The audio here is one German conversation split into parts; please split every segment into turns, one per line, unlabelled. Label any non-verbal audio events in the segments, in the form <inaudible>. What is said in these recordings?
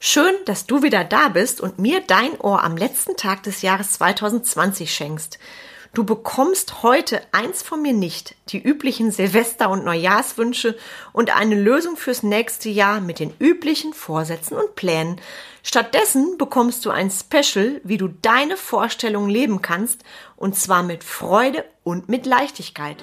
Schön, dass du wieder da bist und mir dein Ohr am letzten Tag des Jahres 2020 schenkst. Du bekommst heute eins von mir nicht, die üblichen Silvester- und Neujahrswünsche und eine Lösung fürs nächste Jahr mit den üblichen Vorsätzen und Plänen. Stattdessen bekommst du ein Special, wie du deine Vorstellung leben kannst, und zwar mit Freude und mit Leichtigkeit.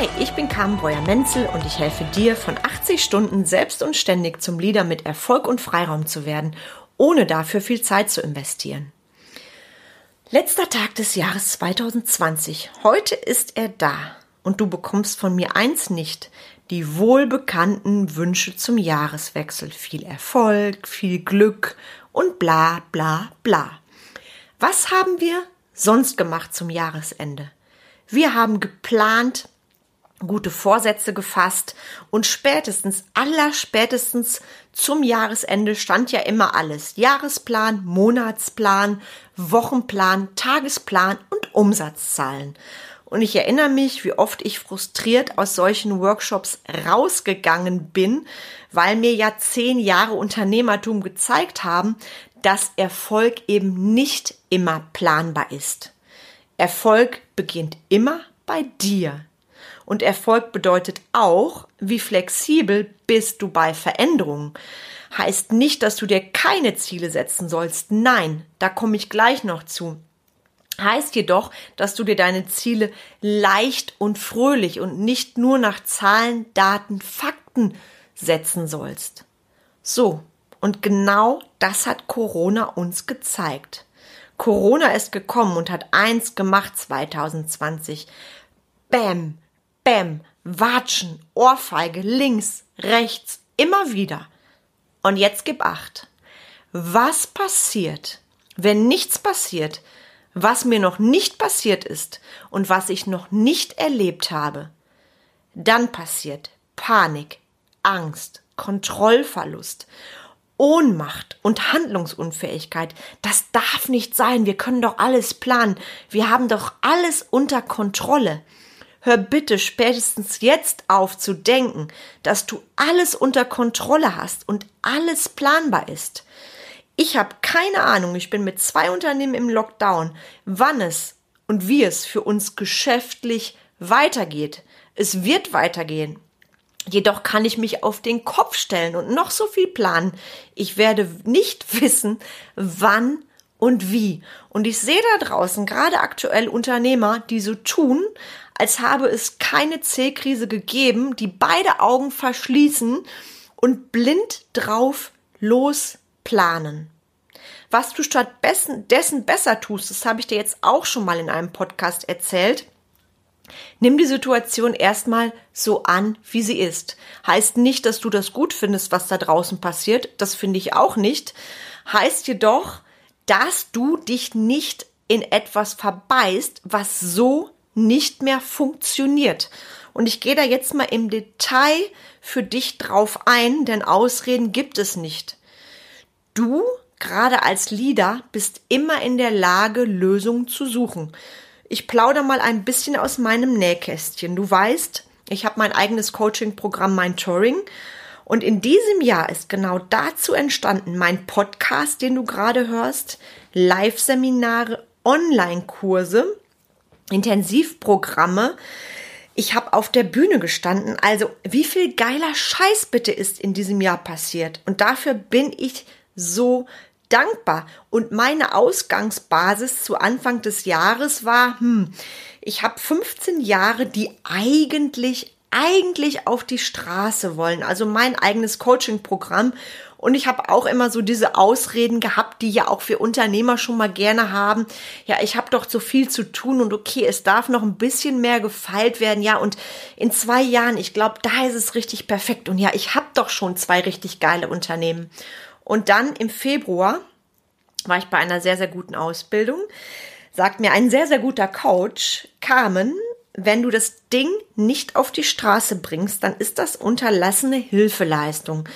Hi, ich bin Carmen Breuer-Menzel und ich helfe dir, von 80 Stunden selbst und ständig zum Leader mit Erfolg und Freiraum zu werden ohne dafür viel Zeit zu investieren. Letzter Tag des Jahres 2020. Heute ist er da und du bekommst von mir eins nicht, die wohlbekannten Wünsche zum Jahreswechsel. Viel Erfolg, viel Glück und bla bla bla. Was haben wir sonst gemacht zum Jahresende? Wir haben geplant, gute Vorsätze gefasst und spätestens, aller spätestens zum Jahresende stand ja immer alles. Jahresplan, Monatsplan, Wochenplan, Tagesplan und Umsatzzahlen. Und ich erinnere mich, wie oft ich frustriert aus solchen Workshops rausgegangen bin, weil mir ja zehn Jahre Unternehmertum gezeigt haben, dass Erfolg eben nicht immer planbar ist. Erfolg beginnt immer bei dir. Und Erfolg bedeutet auch, wie flexibel bist du bei Veränderungen. Heißt nicht, dass du dir keine Ziele setzen sollst. Nein, da komme ich gleich noch zu. Heißt jedoch, dass du dir deine Ziele leicht und fröhlich und nicht nur nach Zahlen, Daten, Fakten setzen sollst. So, und genau das hat Corona uns gezeigt. Corona ist gekommen und hat eins gemacht 2020. Bäm, Bäm, Watschen, Ohrfeige, links, rechts, immer wieder. Und jetzt gib acht. Was passiert, wenn nichts passiert, was mir noch nicht passiert ist und was ich noch nicht erlebt habe? Dann passiert Panik, Angst, Kontrollverlust, Ohnmacht und Handlungsunfähigkeit. Das darf nicht sein. Wir können doch alles planen. Wir haben doch alles unter Kontrolle. Hör bitte spätestens jetzt auf zu denken, dass du alles unter Kontrolle hast und alles planbar ist. Ich habe keine Ahnung, ich bin mit zwei Unternehmen im Lockdown, wann es und wie es für uns geschäftlich weitergeht. Es wird weitergehen. Jedoch kann ich mich auf den Kopf stellen und noch so viel planen. Ich werde nicht <laughs> wissen, wann und wie. Und ich sehe da draußen gerade aktuell Unternehmer, die so tun, als habe es keine C-Krise gegeben, die beide Augen verschließen und blind drauf losplanen. Was du stattdessen besser tust, das habe ich dir jetzt auch schon mal in einem Podcast erzählt. Nimm die Situation erstmal so an, wie sie ist. Heißt nicht, dass du das gut findest, was da draußen passiert. Das finde ich auch nicht. Heißt jedoch, dass du dich nicht in etwas verbeißt, was so nicht mehr funktioniert. Und ich gehe da jetzt mal im Detail für dich drauf ein, denn Ausreden gibt es nicht. Du, gerade als Leader, bist immer in der Lage, Lösungen zu suchen. Ich plaudere mal ein bisschen aus meinem Nähkästchen. Du weißt, ich habe mein eigenes Coaching-Programm Mentoring und in diesem Jahr ist genau dazu entstanden mein Podcast, den du gerade hörst, Live-Seminare, Online-Kurse Intensivprogramme. Ich habe auf der Bühne gestanden. Also wie viel geiler Scheiß bitte ist in diesem Jahr passiert. Und dafür bin ich so dankbar. Und meine Ausgangsbasis zu Anfang des Jahres war, hm, ich habe 15 Jahre, die eigentlich eigentlich auf die Straße wollen, also mein eigenes Coaching-Programm und ich habe auch immer so diese Ausreden gehabt, die ja auch wir Unternehmer schon mal gerne haben. Ja, ich habe doch so viel zu tun und okay, es darf noch ein bisschen mehr gefeilt werden. Ja, und in zwei Jahren, ich glaube, da ist es richtig perfekt. Und ja, ich habe doch schon zwei richtig geile Unternehmen. Und dann im Februar war ich bei einer sehr, sehr guten Ausbildung. Sagt mir ein sehr, sehr guter Coach, Carmen, wenn du das Ding nicht auf die Straße bringst, dann ist das unterlassene Hilfeleistung.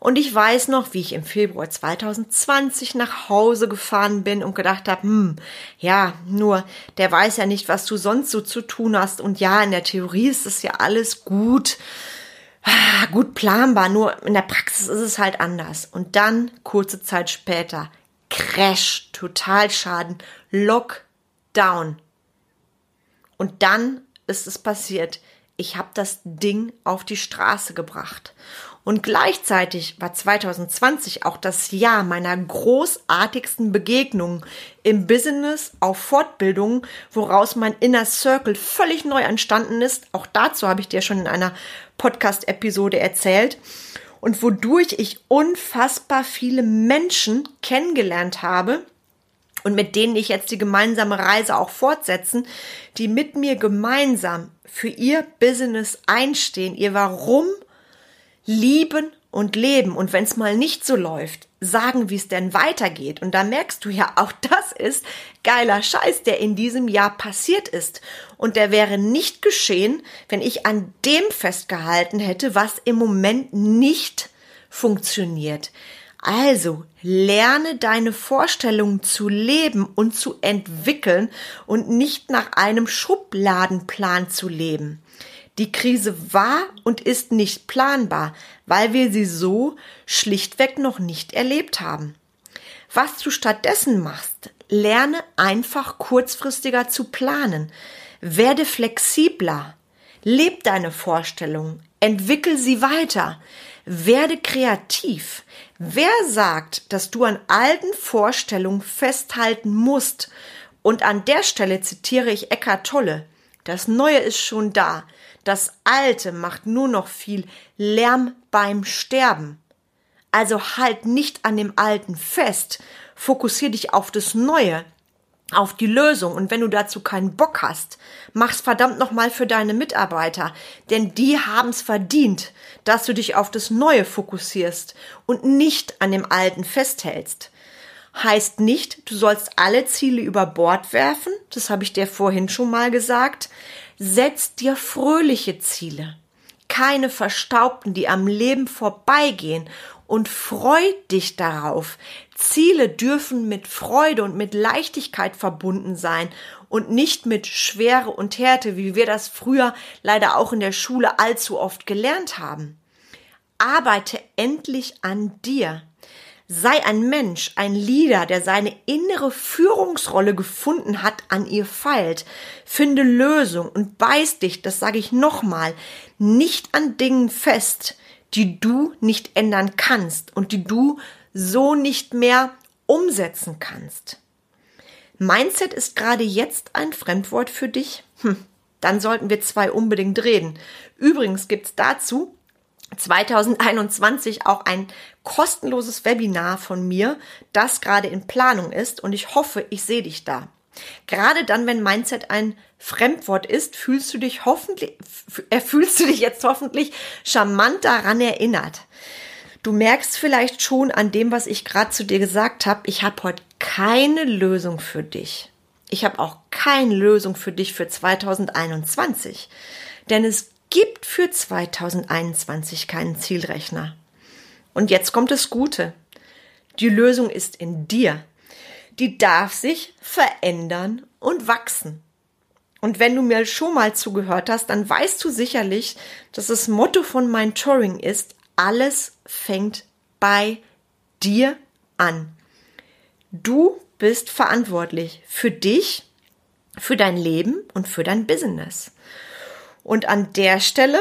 Und ich weiß noch, wie ich im Februar 2020 nach Hause gefahren bin und gedacht habe, hm, ja, nur der weiß ja nicht, was du sonst so zu tun hast. Und ja, in der Theorie ist es ja alles gut, ah, gut planbar, nur in der Praxis ist es halt anders. Und dann, kurze Zeit später, Crash, Totalschaden, Lockdown. Und dann ist es passiert. Ich habe das Ding auf die Straße gebracht. Und gleichzeitig war 2020 auch das Jahr meiner großartigsten Begegnungen im Business auf Fortbildungen, woraus mein Inner Circle völlig neu entstanden ist. Auch dazu habe ich dir schon in einer Podcast-Episode erzählt. Und wodurch ich unfassbar viele Menschen kennengelernt habe, und mit denen ich jetzt die gemeinsame Reise auch fortsetzen, die mit mir gemeinsam für ihr Business einstehen, ihr Warum lieben und leben. Und wenn es mal nicht so läuft, sagen, wie es denn weitergeht. Und da merkst du ja, auch das ist geiler Scheiß, der in diesem Jahr passiert ist. Und der wäre nicht geschehen, wenn ich an dem festgehalten hätte, was im Moment nicht funktioniert. Also lerne deine Vorstellungen zu leben und zu entwickeln und nicht nach einem Schubladenplan zu leben. Die Krise war und ist nicht planbar, weil wir sie so schlichtweg noch nicht erlebt haben. Was du stattdessen machst, lerne einfach kurzfristiger zu planen. Werde flexibler. Leb deine Vorstellungen. Entwickel sie weiter. Werde kreativ. Wer sagt, dass du an alten Vorstellungen festhalten musst? Und an der Stelle zitiere ich Eckart Tolle. Das Neue ist schon da. Das Alte macht nur noch viel Lärm beim Sterben. Also halt nicht an dem Alten fest. Fokussier dich auf das Neue auf die Lösung. Und wenn du dazu keinen Bock hast, mach's verdammt nochmal für deine Mitarbeiter. Denn die haben's verdient, dass du dich auf das Neue fokussierst und nicht an dem Alten festhältst. Heißt nicht, du sollst alle Ziele über Bord werfen. Das habe ich dir vorhin schon mal gesagt. Setz dir fröhliche Ziele. Keine verstaubten, die am Leben vorbeigehen und freu dich darauf. Ziele dürfen mit Freude und mit Leichtigkeit verbunden sein und nicht mit Schwere und Härte, wie wir das früher leider auch in der Schule allzu oft gelernt haben. Arbeite endlich an dir. Sei ein Mensch, ein Leader, der seine innere Führungsrolle gefunden hat, an ihr feilt. Finde Lösung und beiß dich, das sage ich nochmal, nicht an Dingen fest, die du nicht ändern kannst und die du so nicht mehr umsetzen kannst. Mindset ist gerade jetzt ein Fremdwort für dich? Hm, dann sollten wir zwei unbedingt reden. Übrigens gibt's dazu 2021 auch ein kostenloses Webinar von mir, das gerade in Planung ist und ich hoffe, ich sehe dich da. Gerade dann, wenn Mindset ein Fremdwort ist, fühlst du dich hoffentlich, äh, fühlst du dich jetzt hoffentlich charmant daran erinnert. Du merkst vielleicht schon an dem, was ich gerade zu dir gesagt habe, ich habe heute keine Lösung für dich. Ich habe auch keine Lösung für dich für 2021. Denn es gibt für 2021 keinen Zielrechner. Und jetzt kommt das Gute. Die Lösung ist in dir die darf sich verändern und wachsen. Und wenn du mir schon mal zugehört hast, dann weißt du sicherlich, dass das Motto von mein Touring ist, alles fängt bei dir an. Du bist verantwortlich für dich, für dein Leben und für dein Business. Und an der Stelle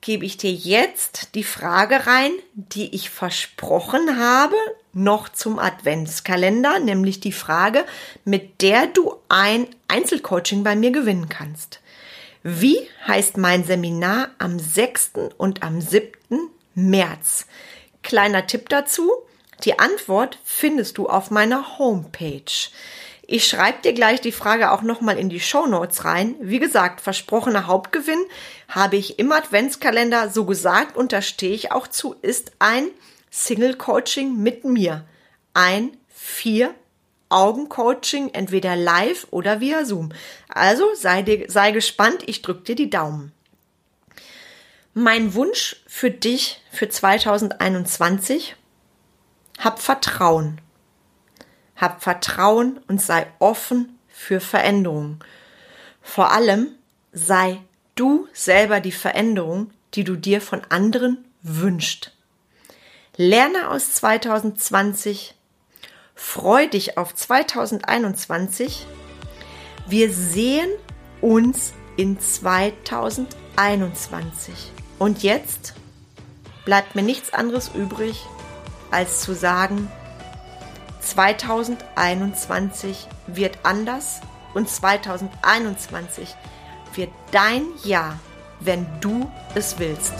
gebe ich dir jetzt die Frage rein, die ich versprochen habe, noch zum Adventskalender, nämlich die Frage, mit der du ein Einzelcoaching bei mir gewinnen kannst. Wie heißt mein Seminar am 6. und am 7. März? Kleiner Tipp dazu. Die Antwort findest du auf meiner Homepage. Ich schreibe dir gleich die Frage auch nochmal in die Show Notes rein. Wie gesagt, versprochener Hauptgewinn habe ich im Adventskalender so gesagt und da stehe ich auch zu, ist ein Single Coaching mit mir. Ein 4 Augencoaching, entweder live oder via Zoom. Also sei, dir, sei gespannt, ich drücke dir die Daumen. Mein Wunsch für dich für 2021, hab Vertrauen. Hab Vertrauen und sei offen für Veränderungen. Vor allem sei du selber die Veränderung, die du dir von anderen wünscht. Lerne aus 2020, freu dich auf 2021. Wir sehen uns in 2021. Und jetzt bleibt mir nichts anderes übrig, als zu sagen, 2021 wird anders und 2021 wird dein Jahr, wenn du es willst.